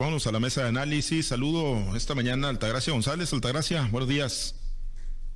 Vamos a la mesa de análisis. Saludo esta mañana Altagracia González. Altagracia, buenos días.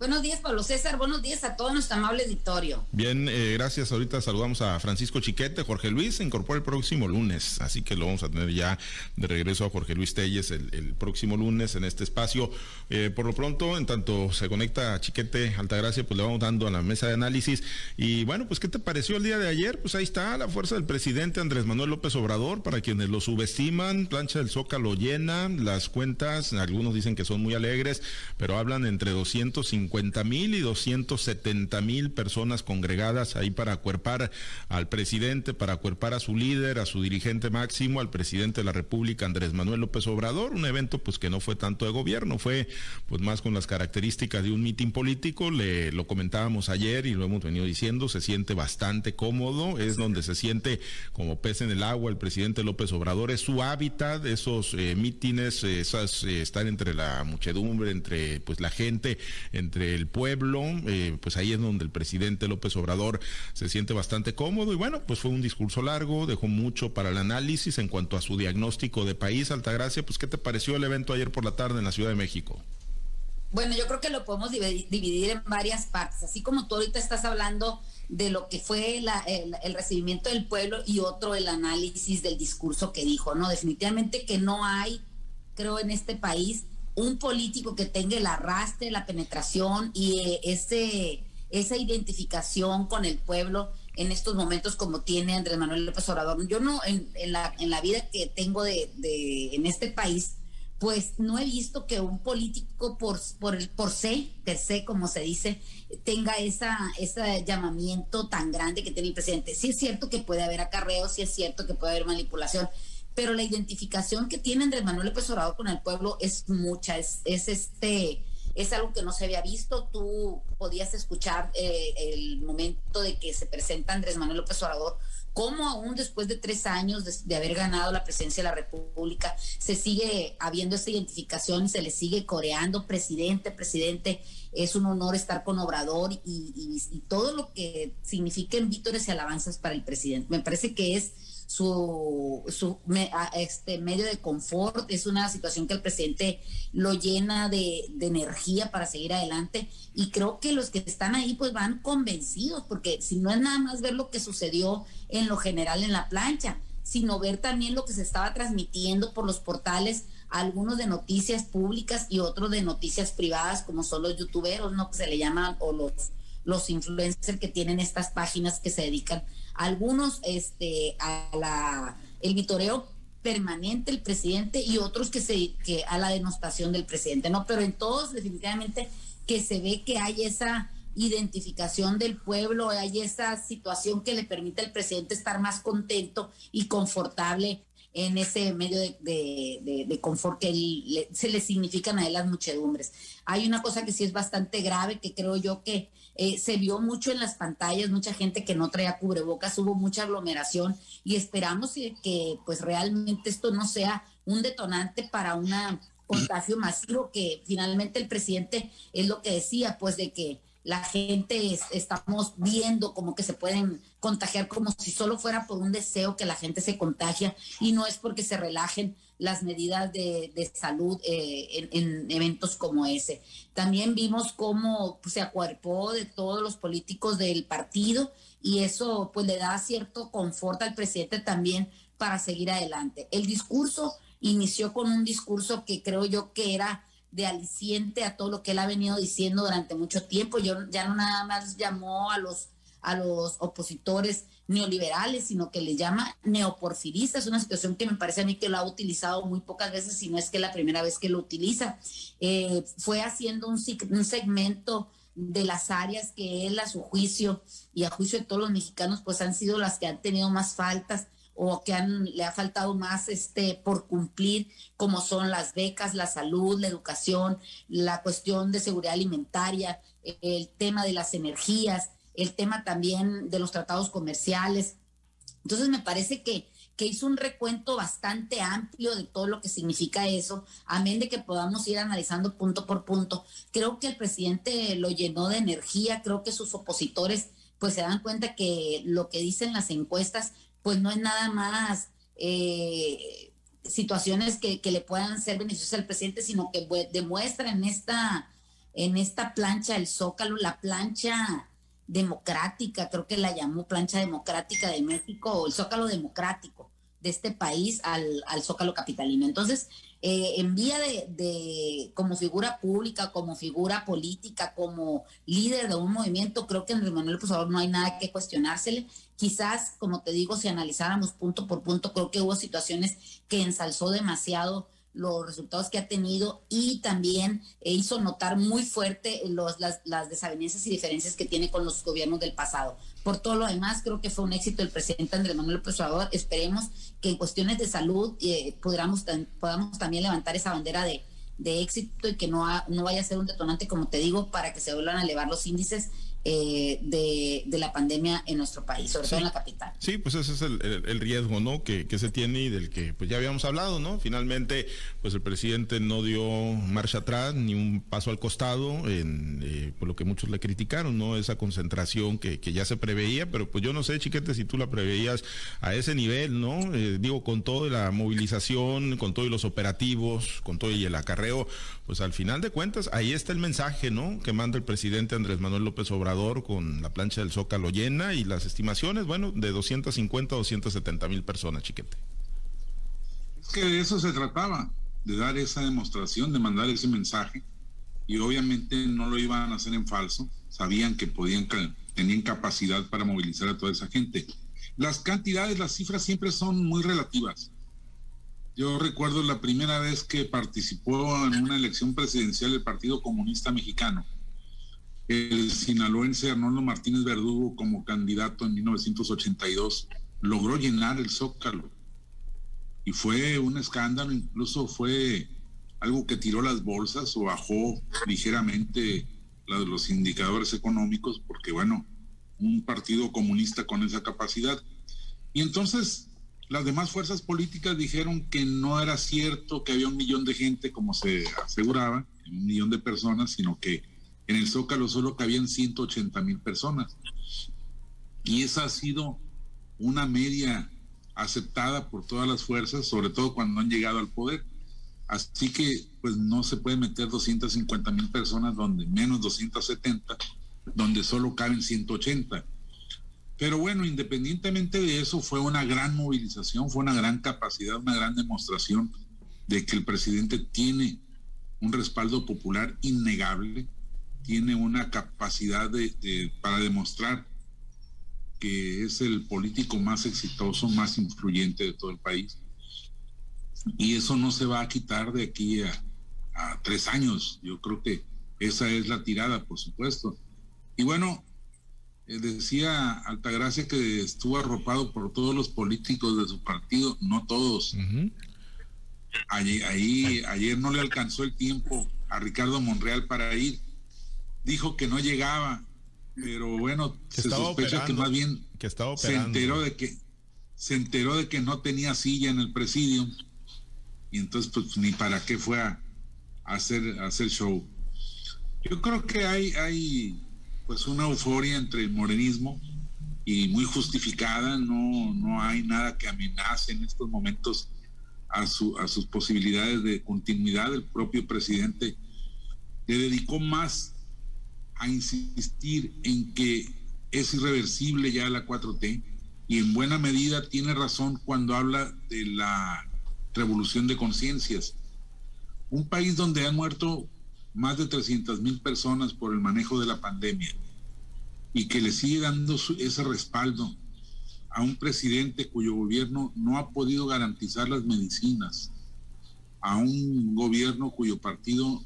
Buenos días, Pablo César. Buenos días a todo nuestro amable auditorio. Bien, eh, gracias. Ahorita saludamos a Francisco Chiquete. Jorge Luis se incorpora el próximo lunes, así que lo vamos a tener ya de regreso a Jorge Luis Telles el, próximo lunes en este espacio. Eh, por lo pronto, en tanto se conecta Chiquete Altagracia, pues le vamos dando a la mesa de análisis. Y bueno, pues, ¿qué te pareció el día de ayer? Pues ahí está la fuerza del presidente Andrés Manuel López Obrador, para quienes lo subestiman, plancha del Zócalo llena, las cuentas, algunos dicen que son muy alegres, pero hablan entre 250 50 mil y 270 mil personas congregadas ahí para acuerpar al presidente, para acuerpar a su líder, a su dirigente máximo, al presidente de la República, Andrés Manuel López Obrador, un evento pues que no fue tanto de gobierno, fue pues más con las características de un mitin político, le lo comentábamos ayer y lo hemos venido diciendo, se siente bastante cómodo, es donde se siente como pez en el agua el presidente López Obrador, es su hábitat, esos eh, mítines, esas eh, estar entre la muchedumbre, entre pues la gente, entre el pueblo, eh, pues ahí es donde el presidente López Obrador se siente bastante cómodo y bueno, pues fue un discurso largo, dejó mucho para el análisis en cuanto a su diagnóstico de país, Altagracia, pues ¿qué te pareció el evento ayer por la tarde en la Ciudad de México? Bueno, yo creo que lo podemos dividir en varias partes, así como tú ahorita estás hablando de lo que fue el, el, recibimiento del pueblo y otro el análisis del discurso que dijo, ¿no? Definitivamente que no hay, creo, en este país un político que tenga el arrastre, la penetración y eh, ese, esa identificación con el pueblo en estos momentos como tiene Andrés Manuel López Obrador. Yo no, en, la, en la vida que tengo de, de, en este país, pues no he visto que un político por, por, por se, per se, como se dice, tenga esa, ese llamamiento tan grande que tiene el presidente. Sí es cierto que puede haber acarreos, sí es cierto que puede haber manipulación, pero la identificación que tiene Andrés Manuel López Obrador con el pueblo es mucha, es, es este es algo que no se había visto. Tú podías escuchar eh, el momento de que se presenta Andrés Manuel López Obrador, cómo aún después de tres años de, haber ganado la presidencia de la República, se sigue habiendo esa identificación se le sigue coreando, presidente, presidente. Es un honor estar con Obrador y, y, y todo lo que signifiquen vítores y alabanzas para el presidente. Me parece que es su, su este medio de confort, es una situación que el presidente lo llena de, de, energía para seguir adelante y creo que los que están ahí pues van convencidos, porque si no es nada más ver lo que sucedió en lo general en la plancha, sino ver también lo que se estaba transmitiendo por los portales, algunos de noticias públicas y otros de noticias privadas, como son los youtuberos, ¿no? Que se le llaman, o los, los influencers que tienen estas páginas que se dedican algunos este, a la, el vitoreo permanente del presidente y otros que se que a la denostación del presidente, ¿no? Pero en todos definitivamente que se ve que hay esa identificación del pueblo, hay esa situación que le permite al presidente estar más contento y confortable en ese medio de, confort que se le significan a él las muchedumbres. Hay una cosa que sí es bastante grave, que creo yo que eh, se vio mucho en las pantallas, mucha gente que no traía cubrebocas, hubo mucha aglomeración y esperamos que, que pues realmente esto no sea un detonante para un contagio masivo, que finalmente el presidente es lo que decía, pues de que la gente estamos viendo como que se pueden contagiar como si solo fuera por un deseo que la gente se contagia y no es porque se relajen las medidas de, salud eh, en, eventos como ese. También vimos cómo pues, se acuerpó de todos los políticos del partido y eso pues le da cierto confort al presidente también para seguir adelante. El discurso inició con un discurso que creo yo que era de aliciente a todo lo que él ha venido diciendo durante mucho tiempo. Yo ya no nada más llamó a los a los opositores neoliberales, sino que le llama neoporfiristas, una situación que me parece a mí que lo ha utilizado muy pocas veces, si no es que la primera vez que lo utiliza. Eh, fue haciendo un, un segmento de las áreas que él a su juicio y a juicio de todos los mexicanos pues han sido las que han tenido más faltas o que le ha faltado más este, por cumplir, como son las becas, la salud, la educación, la cuestión de seguridad alimentaria, el tema de las energías, el tema también de los tratados comerciales. Entonces me parece que, que hizo un recuento bastante amplio de todo lo que significa eso, amén de que podamos ir analizando punto por punto. Creo que el presidente lo llenó de energía, creo que sus opositores pues se dan cuenta que lo que dicen las encuestas pues no es nada más eh, situaciones que, que, le puedan ser beneficiosas al presidente, sino que demuestra en esta, en esta plancha el Zócalo, la plancha democrática, creo que la llamó plancha democrática de México, o el Zócalo democrático de este país al, al Zócalo capitalino. Entonces, eh, en vía de, como figura pública, como figura política, como líder de un movimiento, creo que el Manuel López no hay nada que cuestionársele. Quizás, como te digo, si analizáramos punto por punto, creo que hubo situaciones que ensalzó demasiado los resultados que ha tenido y también hizo notar muy fuerte los, las, desavenencias y diferencias que tiene con los gobiernos del pasado. Por todo lo demás, creo que fue un éxito el presidente Andrés Manuel López. Esperemos que en cuestiones de salud eh, podamos, también levantar esa bandera de, éxito y que no vaya a ser un detonante, como te digo, para que se vuelvan a elevar los índices eh, de, la pandemia en nuestro país, sobre todo en la capital. Sí, pues ese es el, riesgo, ¿no? Que, se tiene y del que pues ya habíamos hablado, ¿no? Finalmente, pues el presidente no dio marcha atrás ni un paso al costado, en, eh, por lo que muchos le criticaron, ¿no? Esa concentración que, ya se preveía, pero pues yo no sé, chiquete, si tú la preveías a ese nivel, ¿no? Eh, digo, con toda la movilización, con todos los operativos, con todo y el acarreo, pues al final de cuentas, ahí está el mensaje, ¿no? Que manda el presidente Andrés Manuel López Obrador con la plancha del Zócalo llena y las estimaciones, bueno, de 250 a 270 mil personas, chiquete. Es que de eso se trataba, de dar esa demostración, de mandar ese mensaje, y obviamente no lo iban a hacer en falso, sabían que podían, tenían capacidad para movilizar a toda esa gente. Las cantidades, las cifras siempre son muy relativas. Yo recuerdo la primera vez que participó en una elección presidencial del Partido Comunista Mexicano el sinaloense Arnoldo Martínez Verdugo como candidato en 1982 logró llenar el zócalo y fue un escándalo, incluso fue algo que tiró las bolsas o bajó ligeramente los indicadores económicos, porque bueno, un partido comunista con esa capacidad. Y entonces las demás fuerzas políticas dijeron que no era cierto que había un millón de gente, como se aseguraba, un millón de personas, sino que en el Zócalo solo cabían 180 mil personas. Y esa ha sido una media aceptada por todas las fuerzas, sobre todo cuando han llegado al poder. Así que pues no se puede meter 250 mil personas donde menos 270, donde solo caben 180. Pero bueno, independientemente de eso, fue una gran movilización, fue una gran capacidad, una gran demostración de que el presidente tiene un respaldo popular innegable, tiene una capacidad de, para demostrar que es el político más exitoso, más influyente de todo el país. Y eso no se va a quitar de aquí a, tres años. Yo creo que esa es la tirada, por supuesto. Y bueno, eh, decía Altagracia que estuvo arropado por todos los políticos de su partido, no todos. ahí, ayer no le alcanzó el tiempo a Ricardo Monreal para ir dijo que no llegaba, pero bueno, se sospecha que más bien que se enteró de que se enteró de que no tenía silla en el presidio y entonces pues ni para qué fue a, hacer hacer show. Yo creo que hay hay pues una euforia entre el morenismo y muy justificada, no no hay nada que amenace en estos momentos a su a sus posibilidades de continuidad. El propio presidente le dedicó más a insistir en que es irreversible ya la 4T y en buena medida tiene razón cuando habla de la revolución de conciencias. Un país donde han muerto más de 300 mil personas por el manejo de la pandemia y que le sigue dando ese respaldo a un presidente cuyo gobierno no ha podido garantizar las medicinas, a un gobierno cuyo partido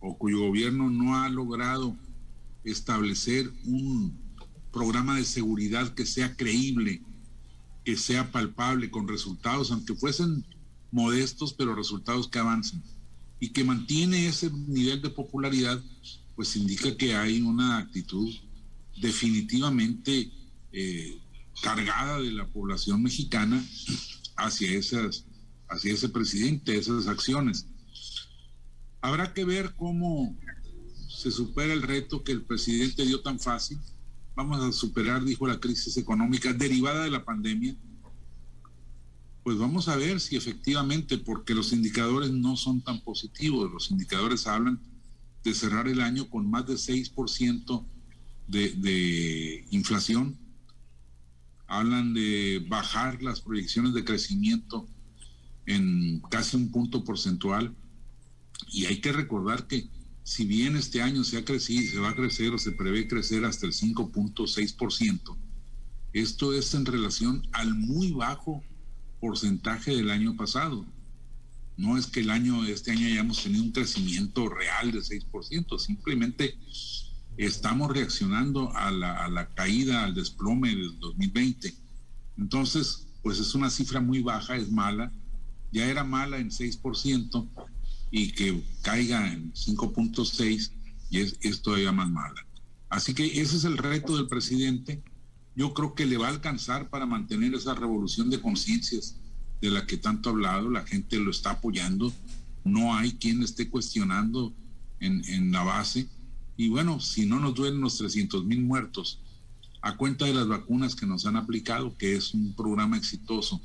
o cuyo gobierno no ha logrado establecer un programa de seguridad que sea creíble, que sea palpable, con resultados, aunque fuesen modestos, pero resultados que avancen, y que mantiene ese nivel de popularidad, pues indica que hay una actitud definitivamente eh, cargada de la población mexicana hacia esas, hacia ese presidente, esas acciones. Habrá que ver cómo se supera el reto que el presidente dio tan fácil. Vamos a superar, dijo, la crisis económica derivada de la pandemia. Pues vamos a ver si efectivamente, porque los indicadores no son tan positivos, los indicadores hablan de cerrar el año con más de 6% de, de inflación, hablan de bajar las proyecciones de crecimiento en casi un punto porcentual. Y hay que recordar que si bien este año se ha crecido, se va a crecer o se prevé crecer hasta el 5.6%, esto es en relación al muy bajo porcentaje del año pasado. No es que el año, este año hayamos tenido un crecimiento real de 6%, simplemente estamos reaccionando a la, a la caída, al desplome del 2020. Entonces, pues es una cifra muy baja, es mala, ya era mala en 6% y que caiga en 5.6 y es, es todavía más mala. Así que ese es el reto del presidente. Yo creo que le va a alcanzar para mantener esa revolución de conciencias de la que tanto ha hablado. La gente lo está apoyando. No hay quien esté cuestionando en, en la base. Y bueno, si no nos duelen los 300 mil muertos a cuenta de las vacunas que nos han aplicado, que es un programa exitoso,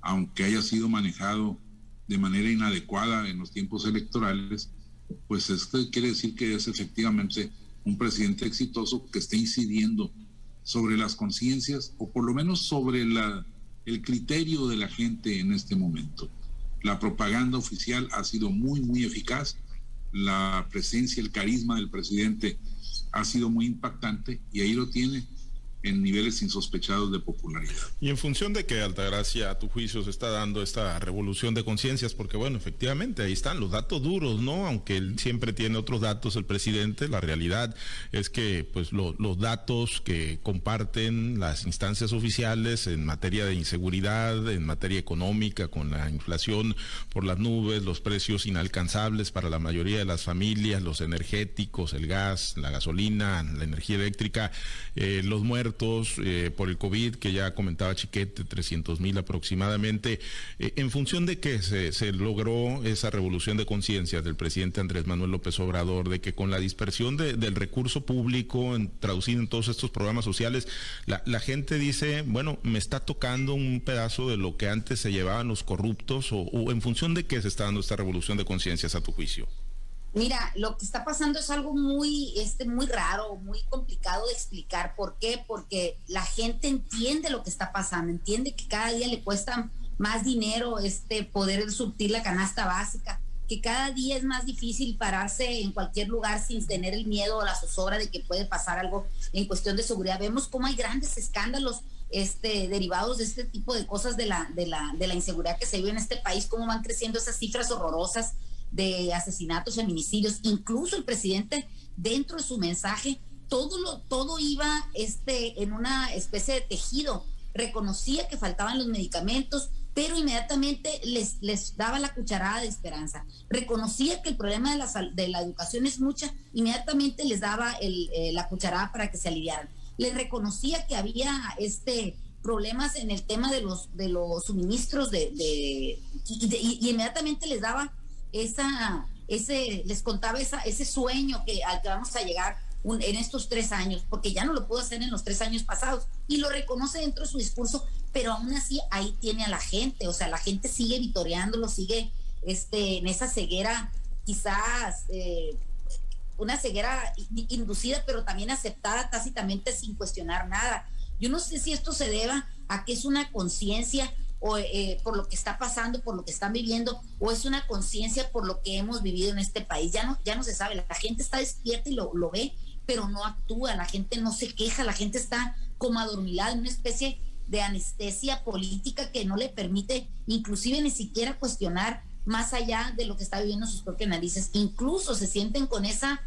aunque haya sido manejado de manera inadecuada en los tiempos electorales, pues esto quiere decir que es efectivamente un presidente exitoso que está incidiendo sobre las conciencias o por lo menos sobre el criterio de la gente en este momento. La propaganda oficial ha sido muy, muy eficaz. La presencia, el carisma del presidente ha sido muy impactante y ahí lo tiene en niveles insospechados de popularidad. Y en función de que Altagracia, a tu juicio, se está dando esta revolución de conciencias, porque bueno, efectivamente ahí están los datos duros, ¿no? Aunque él siempre tiene otros datos, el presidente, la realidad es que pues los datos que comparten las instancias oficiales en materia de inseguridad, en materia económica, con la inflación por las nubes, los precios inalcanzables para la mayoría de las familias, los energéticos, el gas, la gasolina, la energía eléctrica, eh, los muertos, eh, por el COVID, que ya comentaba Chiquete, 300 mil aproximadamente. Eh, ¿En función de que se, logró esa revolución de conciencia del presidente Andrés Manuel López Obrador, de que con la dispersión del recurso público en, traducido en todos estos programas sociales, la, la, gente dice, bueno, me está tocando un pedazo de lo que antes se llevaban los corruptos, o, o en función de qué se está dando esta revolución de conciencias a tu juicio? Mira, lo que está pasando es algo muy, este, muy raro, muy complicado de explicar. ¿Por qué? Porque la gente entiende lo que está pasando, entiende que cada día le cuesta más dinero este, poder surtir la canasta básica, que cada día es más difícil pararse en cualquier lugar sin tener el miedo o la zozobra de que puede pasar algo en cuestión de seguridad. Vemos cómo hay grandes escándalos este, derivados de este tipo de cosas de la, de la, de la inseguridad que se vive en este país, cómo van creciendo esas cifras horrorosas de asesinatos, feminicidios, incluso el presidente dentro de su mensaje, todo lo, todo iba este, en una especie de tejido. Reconocía que faltaban los medicamentos, pero inmediatamente les, les daba la cucharada de esperanza. Reconocía que el problema de la, de la educación es mucha, inmediatamente les daba el, eh, la cucharada para que se aliviaran. Les reconocía que había este problemas en el tema de los, de los suministros de, de, y inmediatamente les daba esa, ese, les contaba esa, ese sueño que, al que vamos a llegar en estos tres años, porque ya no lo pudo hacer en los tres años pasados, y lo reconoce dentro de su discurso, pero aún así ahí tiene a la gente, o sea, la gente sigue vitoreándolo, sigue este, en esa ceguera, quizás eh, una ceguera inducida, pero también aceptada tácitamente sin cuestionar nada. Yo no sé si esto se deba a que es una conciencia o eh, por lo que está pasando, por lo que están viviendo, o es una conciencia por lo que hemos vivido en este país. Ya no, ya no se sabe, la gente está despierta y lo, lo ve, pero no actúa, la gente no se queja, la gente está como adormilada en una especie de anestesia política que no le permite inclusive ni siquiera cuestionar más allá de lo que está viviendo sus propias narices. Incluso se sienten con esa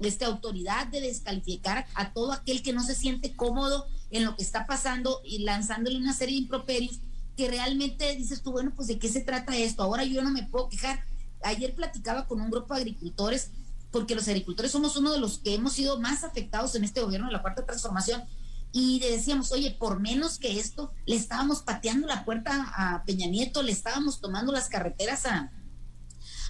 esta autoridad de descalificar a todo aquel que no se siente cómodo en lo que está pasando y lanzándole una serie de improperios que realmente dices tú, bueno, pues de qué se trata esto, ahora yo no me puedo quejar. Ayer platicaba con un grupo de agricultores, porque los agricultores somos uno de los que hemos sido más afectados en este gobierno de la cuarta transformación, y decíamos, oye, por menos que esto, le estábamos pateando la puerta a Peña Nieto, le estábamos tomando las carreteras a,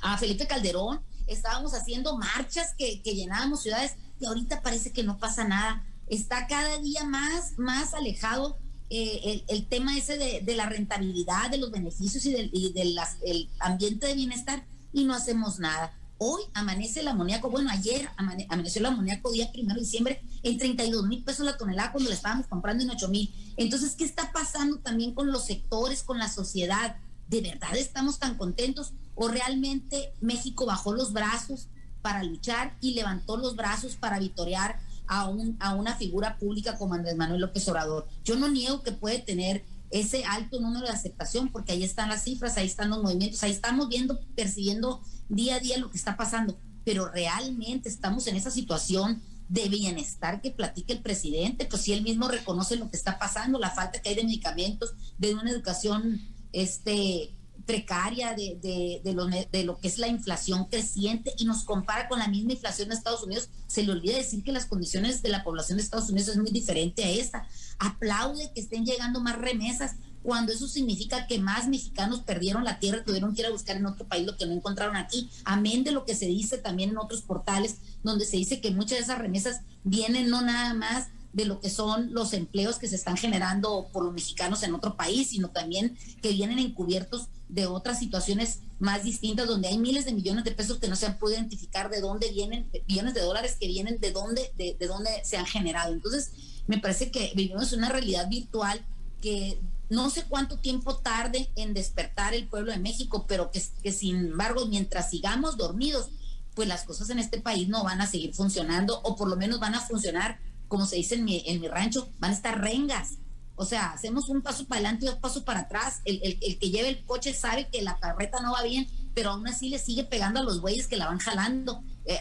a Felipe Calderón, estábamos haciendo marchas que, que llenábamos ciudades, y ahorita parece que no pasa nada. Está cada día más, más alejado eh, el, tema ese de, la rentabilidad, de los beneficios y del de ambiente de bienestar y no hacemos nada. Hoy amanece el amoníaco, bueno, ayer amaneció el amoníaco día primero de diciembre en 32 mil pesos la tonelada cuando la estábamos comprando en 8 mil. Entonces, ¿qué está pasando también con los sectores, con la sociedad? ¿De verdad estamos tan contentos? ¿O realmente México bajó los brazos para luchar y levantó los brazos para vitorear a, un, a una figura pública como Andrés Manuel López Obrador? Yo no niego que puede tener ese alto número de aceptación, porque ahí están las cifras, ahí están los movimientos, ahí estamos viendo, percibiendo día a día lo que está pasando, pero realmente estamos en esa situación de bienestar que platica el presidente, pues si él mismo reconoce lo que está pasando, la falta que hay de medicamentos, de una educación este precaria de, de, de, lo, de lo que es la inflación creciente y nos compara con la misma inflación de Estados Unidos, se le olvida decir que las condiciones de la población de Estados Unidos es muy diferente a esta. Aplaude que estén llegando más remesas, cuando eso significa que más mexicanos perdieron la tierra, tuvieron que ir a buscar en otro país lo que no encontraron aquí. Amén de lo que se dice también en otros portales, donde se dice que muchas de esas remesas vienen no nada más de lo que son los empleos que se están generando por los mexicanos en otro país, sino también que vienen encubiertos de otras situaciones más distintas, donde hay miles de millones de pesos que no se han podido identificar de dónde vienen, millones de dólares que vienen de dónde, de, de dónde se han generado. Entonces, me parece que vivimos una realidad virtual que no sé cuánto tiempo tarde en despertar el pueblo de México, pero que, que sin embargo, mientras sigamos dormidos, pues las cosas en este país no van a seguir funcionando, o por lo menos van a funcionar, como se dice en mi, en mi rancho, van a estar rengas. O sea, hacemos un paso para adelante y dos pasos para atrás. El, el, que lleve el coche sabe que la carreta no va bien, pero aún así le sigue pegando a los bueyes que la van jalando. Eh,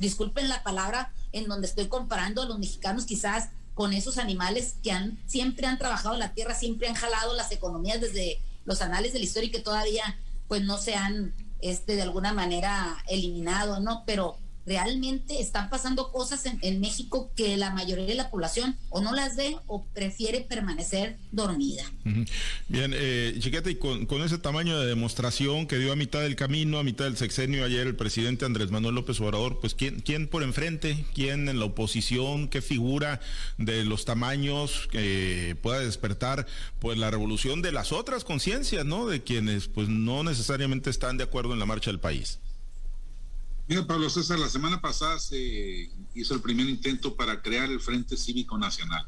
disculpen la palabra en donde estoy comparando a los mexicanos quizás con esos animales que han siempre han trabajado la tierra, siempre han jalado las economías desde los anales de la historia y que todavía pues no se han este de alguna manera eliminado, ¿no? Pero realmente están pasando cosas en, México que la mayoría de la población o no las ve o prefiere permanecer dormida. Bien, eh, Chiquete, y con, ese tamaño de demostración que dio a mitad del camino, a mitad del sexenio ayer el presidente Andrés Manuel López Obrador, pues ¿quién, quién por enfrente, quién en la oposición, qué figura de los tamaños que pueda despertar pues la revolución de las otras conciencias, ¿no? De quienes pues no necesariamente están de acuerdo en la marcha del país. Mira, Pablo César, la semana pasada se hizo el primer intento para crear el Frente Cívico Nacional.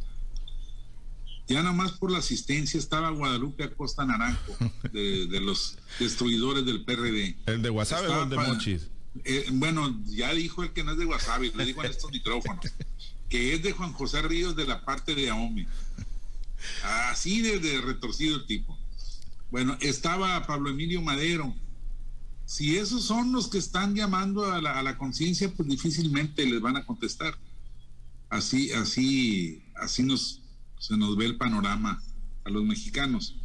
Ya nada más por la asistencia estaba Guadalupe Acosta Naranjo, de, los destruidores del PRD. ¿El de Guasave o el de Mochis? Eh, bueno, ya dijo el que no es de Guasave, le digo en estos micrófonos, que es de Juan José Ríos de la parte de AOME. Así de retorcido el tipo. Bueno, estaba Pablo Emilio Madero, si esos son los que están llamando a la, conciencia, pues difícilmente les van a contestar. Así, así, así nos, se nos ve el panorama a los mexicanos.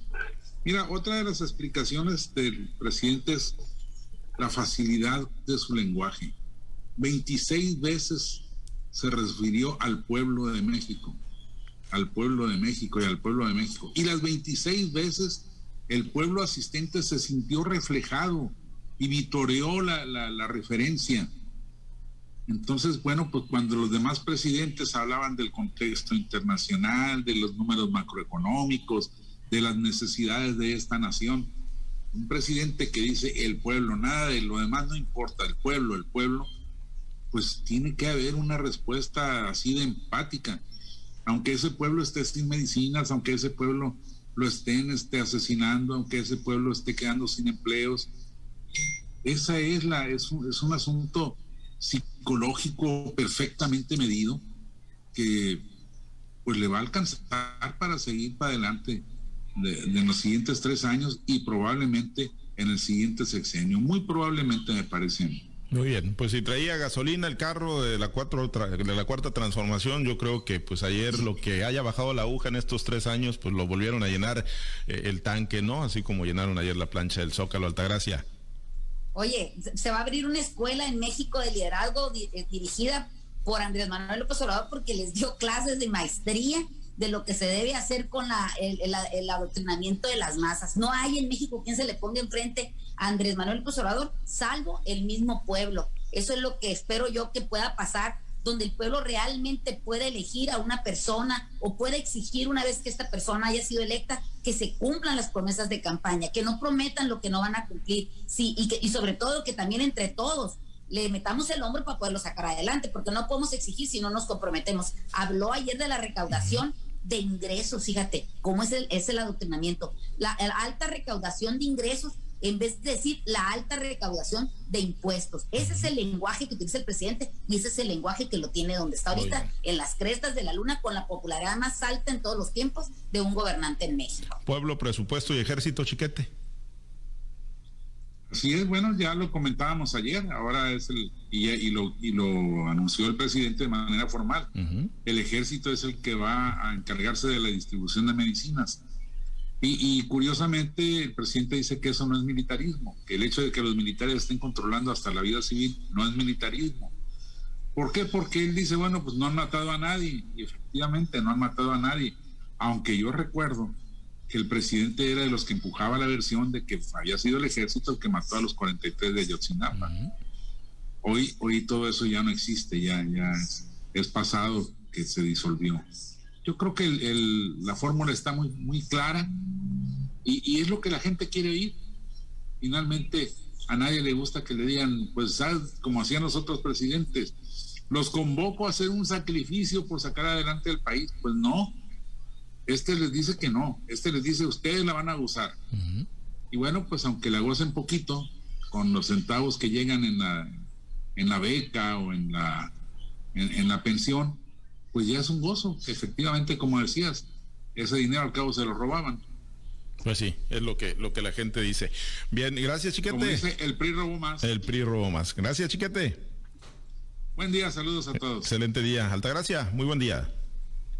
Mira, otra de las explicaciones del presidente es la facilidad de su lenguaje. 26 veces se refirió al pueblo de México, al pueblo de México y al pueblo de México. Y las 26 veces el pueblo asistente se sintió reflejado y vitoreó la, la, referencia. Entonces, bueno, pues cuando los demás presidentes hablaban del contexto internacional, de los números macroeconómicos, de las necesidades de esta nación, un presidente que dice el pueblo, nada de lo demás no importa, el pueblo, el pueblo, pues tiene que haber una respuesta así de empática. Aunque ese pueblo esté sin medicinas, aunque ese pueblo lo estén esté asesinando, aunque ese pueblo esté quedando sin empleos, esa es la, es un, es un asunto psicológico perfectamente medido que pues le va a alcanzar para seguir para adelante de, los siguientes tres años y probablemente en el siguiente sexenio. Muy probablemente me parece. Muy bien, pues si traía gasolina el carro de la, cuatro, de la cuarta transformación, yo creo que pues ayer lo que haya bajado la aguja en estos tres años, pues lo volvieron a llenar eh, el tanque, ¿no? Así como llenaron ayer la plancha del Zócalo Altagracia. Oye, se va a abrir una escuela en México de liderazgo eh, dirigida por Andrés Manuel López Obrador porque les dio clases de maestría de lo que se debe hacer con la, el, adoctrinamiento de las masas. No hay en México quien se le ponga enfrente a Andrés Manuel López Obrador, salvo el mismo pueblo. Eso es lo que espero yo que pueda pasar donde el pueblo realmente puede elegir a una persona o puede exigir una vez que esta persona haya sido electa que se cumplan las promesas de campaña, que no prometan lo que no van a cumplir, sí, y, sobre todo que también entre todos le metamos el hombro para poderlo sacar adelante, porque no podemos exigir si no nos comprometemos. Habló ayer de la recaudación de ingresos, fíjate, cómo es el, es el adoctrinamiento. La, alta recaudación de ingresos en vez de decir la alta recaudación de impuestos. Ese es el lenguaje que utiliza el presidente y ese es el lenguaje que lo tiene donde está ahorita, en las crestas de la luna, con la popularidad más alta en todos los tiempos de un gobernante en México. Pueblo, presupuesto y ejército, chiquete. Así es, bueno, ya lo comentábamos ayer, ahora es el, y, lo, y lo anunció el presidente de manera formal. El ejército es el que va a encargarse de la distribución de medicinas. Y, curiosamente el presidente dice que eso no es militarismo, que el hecho de que los militares estén controlando hasta la vida civil no es militarismo. ¿Por qué? Porque él dice, bueno, pues no han matado a nadie, y efectivamente no han matado a nadie, aunque yo recuerdo que el presidente era de los que empujaba la versión de que había sido el ejército el que mató a los 43 de Ayotzinapa. Hoy, hoy todo eso ya no existe, ya, ya es, pasado que se disolvió. Yo creo que la fórmula está muy, muy clara y, es lo que la gente quiere oír. Finalmente, a nadie le gusta que le digan, pues, como hacían los otros presidentes, los convoco a hacer un sacrificio por sacar adelante el país. Pues no, este les dice que no, este les dice ustedes la van a gozar. Y bueno, pues aunque la gocen poquito, con los centavos que llegan en la, en la beca o en la, en, la pensión, pues ya es un gozo. Efectivamente, como decías, ese dinero al cabo se lo robaban. Pues sí, es lo que, lo que la gente dice. Bien, gracias, chiquete. Como dice, el PRI robó más. El PRI robó más. Gracias, chiquete. Buen día, saludos a todos. Excelente día. Alta gracia, muy buen día.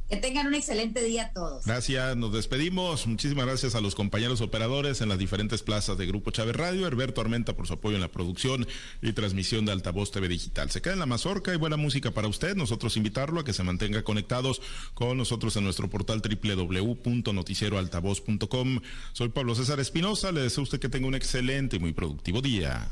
Que tengan un excelente día todos. Gracias, nos despedimos. Muchísimas gracias a los compañeros operadores en las diferentes plazas de Grupo Chávez Radio, Herberto Armenta por su apoyo en la producción y transmisión de Altavoz TV Digital. Se queda en la mazorca y buena música para usted. Nosotros invitarlo a que se mantenga conectados con nosotros en nuestro portal www.noticieroaltavoz.com. Soy Pablo César Espinosa. Le deseo a usted que tenga un excelente y muy productivo día.